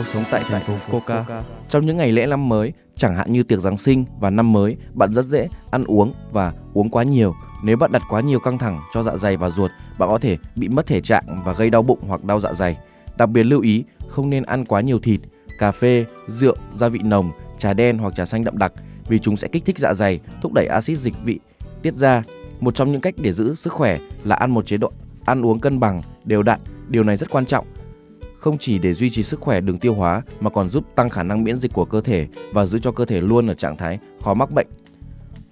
Cuộc sống tại thành phố Fukuoka. Trong những ngày lễ năm mới, chẳng hạn như tiệc Giáng sinh và năm mới, bạn rất dễ ăn uống và uống quá nhiều. Nếu bạn đặt quá nhiều căng thẳng cho dạ dày và ruột, bạn có thể bị mất thể trạng và gây đau bụng hoặc đau dạ dày. Đặc biệt lưu ý không nên ăn quá nhiều thịt, cà phê, rượu, gia vị nồng, trà đen hoặc trà xanh đậm đặc vì chúng sẽ kích thích dạ dày, thúc đẩy axit dịch vị tiết ra. Một trong những cách để giữ sức khỏe là ăn một chế độ ăn uống cân bằng, đều đặn. Điều này rất quan trọng không chỉ để duy trì sức khỏe đường tiêu hóa mà còn giúp tăng khả năng miễn dịch của cơ thể và giữ cho cơ thể luôn ở trạng thái khó mắc bệnh.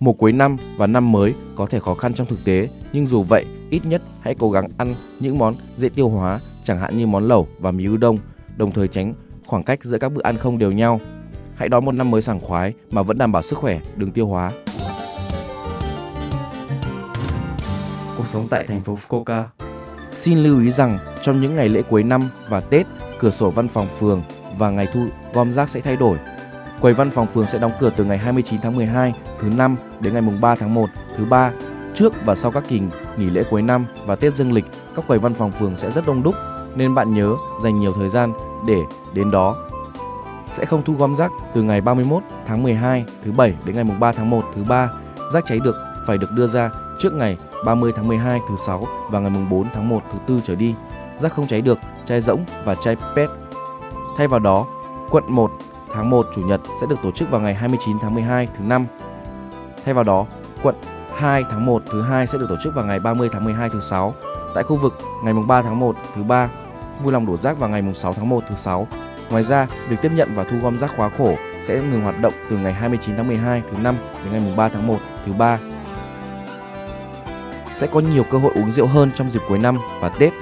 Mùa cuối năm và năm mới có thể khó khăn trong thực tế, nhưng dù vậy, ít nhất hãy cố gắng ăn những món dễ tiêu hóa, chẳng hạn như món lẩu và mì ư đông, đồng thời tránh khoảng cách giữa các bữa ăn không đều nhau. Hãy đón một năm mới sảng khoái mà vẫn đảm bảo sức khỏe đường tiêu hóa. Cuộc sống tại thành phố Fukuoka. Xin lưu ý rằng trong những ngày lễ cuối năm và Tết, cửa sổ văn phòng phường và ngày thu gom rác sẽ thay đổi. Quầy văn phòng phường sẽ đóng cửa từ ngày 29 tháng 12 thứ năm đến ngày mùng 3 tháng 1 thứ ba. Trước và sau các kỳ nghỉ lễ cuối năm và Tết dương lịch, các quầy văn phòng phường sẽ rất đông đúc nên bạn nhớ dành nhiều thời gian để đến đó. Sẽ không thu gom rác từ ngày 31 tháng 12 thứ bảy đến ngày mùng 3 tháng 1 thứ ba. Rác cháy được phải được đưa ra trước ngày 30 tháng 12 thứ sáu và ngày 4 tháng 1 thứ tư trở đi. Rác không cháy được, chai rỗng và chai PET. Thay vào đó, quận 1 tháng 1 chủ nhật sẽ được tổ chức vào ngày 29 tháng 12 thứ năm. Thay vào đó, quận 2 tháng 1 thứ hai sẽ được tổ chức vào ngày 30 tháng 12 thứ sáu. Tại khu vực ngày 3 tháng 1 thứ ba, vui lòng đổ rác vào ngày 6 tháng 1 thứ sáu. Ngoài ra, việc tiếp nhận và thu gom rác khóa khổ sẽ ngừng hoạt động từ ngày 29 tháng 12 thứ năm đến ngày 3 tháng 1 thứ ba sẽ có nhiều cơ hội uống rượu hơn trong dịp cuối năm và Tết.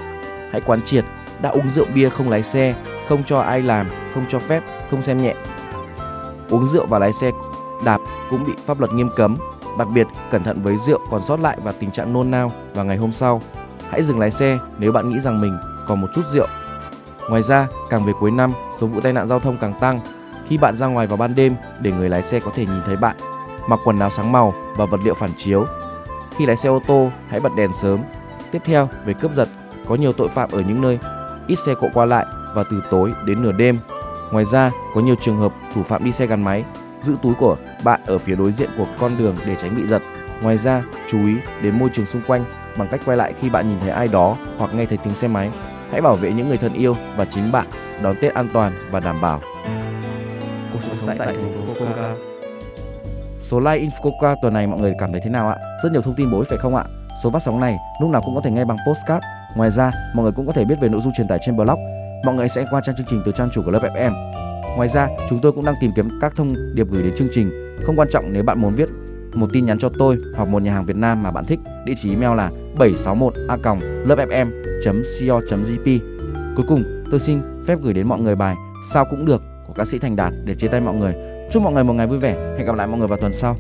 Hãy quán triệt, đã uống rượu bia không lái xe, không cho ai làm, không cho phép, không xem nhẹ. Uống rượu và lái xe đạp cũng bị pháp luật nghiêm cấm, đặc biệt cẩn thận với rượu còn sót lại và tình trạng nôn nao vào ngày hôm sau. Hãy dừng lái xe nếu bạn nghĩ rằng mình còn một chút rượu. Ngoài ra, càng về cuối năm, số vụ tai nạn giao thông càng tăng. Khi bạn ra ngoài vào ban đêm để người lái xe có thể nhìn thấy bạn, mặc quần áo sáng màu và vật liệu phản chiếu khi lái xe ô tô, hãy bật đèn sớm. Tiếp theo, về cướp giật, có nhiều tội phạm ở những nơi ít xe cộ qua lại và từ tối đến nửa đêm. Ngoài ra, có nhiều trường hợp thủ phạm đi xe gắn máy, giữ túi của bạn ở phía đối diện của con đường để tránh bị giật. Ngoài ra, chú ý đến môi trường xung quanh bằng cách quay lại khi bạn nhìn thấy ai đó hoặc nghe thấy tiếng xe máy. Hãy bảo vệ những người thân yêu và chính bạn đón Tết an toàn và đảm bảo. Cuộc sống tại thành phố Fukuoka. Số like Infoca tuần này mọi người cảm thấy thế nào ạ? Rất nhiều thông tin bổ ích phải không ạ? Số phát sóng này lúc nào cũng có thể nghe bằng postcard. Ngoài ra, mọi người cũng có thể biết về nội dung truyền tải trên blog. Mọi người sẽ qua trang chương trình từ trang chủ của lớp FM. Ngoài ra, chúng tôi cũng đang tìm kiếm các thông điệp gửi đến chương trình. Không quan trọng nếu bạn muốn viết một tin nhắn cho tôi hoặc một nhà hàng Việt Nam mà bạn thích. Địa chỉ email là 761a.lớpfm.co.jp. Cuối cùng, tôi xin phép gửi đến mọi người bài Sao cũng được của ca sĩ Thành Đạt để chia tay mọi người Chúc mọi người một ngày vui vẻ. Hẹn gặp lại mọi người vào tuần sau.